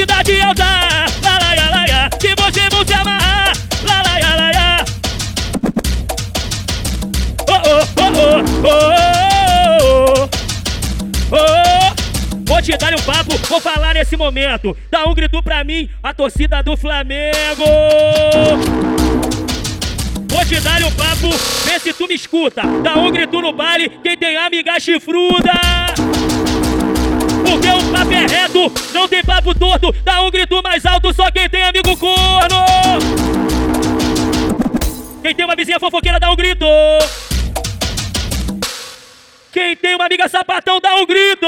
cidade alta! Lá, lá, que você vão se amarrar! Lá. Oh, oh, oh, oh, oh, oh, oh. Vou te dar um papo, vou falar nesse momento. Dá um grito pra mim, a torcida do Flamengo! Vou te dar um papo, vê se tu me escuta. Dá um grito no baile, quem tem amiga chifruda. Não tem papo torto. Dá um grito mais alto, só quem tem amigo corno. Quem tem uma vizinha fofoqueira, dá um grito. Quem tem uma amiga sapatão, dá um grito.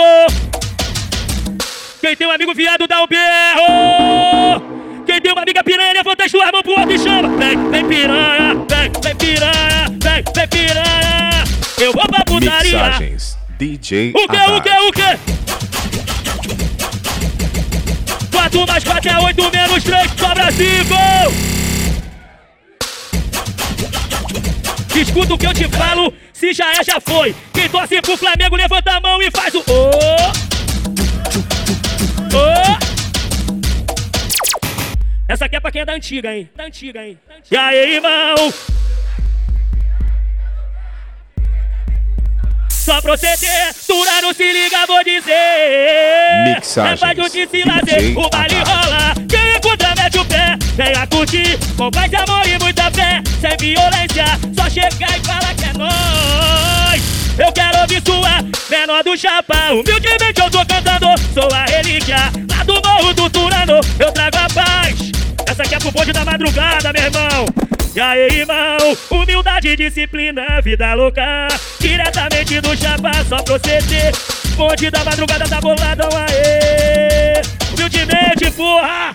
Quem tem um amigo viado, dá um berro. Quem tem uma amiga piranha, levanta as duas mãos pro alto e chama. Vem, vem piranha, vem, vem piranha, vem, vem piranha. Eu vou pra putaria. Mixagens DJ O que, o que, o que? 4 mais 4 é 8, menos 3, sobra 5. Escuta o que eu te falo, se já é, já foi. Quem torce pro Flamengo, levanta a mão e faz o. Oh! Oh! Essa aqui é pra quem é da antiga, hein? Da antiga, hein? Da antiga. E aí, irmão? Só proceder, Dura não se liga, vou dizer. Mixagens, É mais de se lazer, o baile rola. Quem encontra, mete o pé. Venha curtir, com paz, amor e muita fé. Sem violência, só chegar e falar que é nóis. Eu quero ouvir sua menor do chapa. Humildemente eu tô cantando, sou a relíquia. Lá do morro do Turano, eu trago a paz. Essa aqui é pro bonde da madrugada, meu irmão. E aí, irmão, humildade, disciplina, vida louca. Diretamente do chapa, só proceder. Bonde da madrugada da boladão, aê. Humildemente, porra.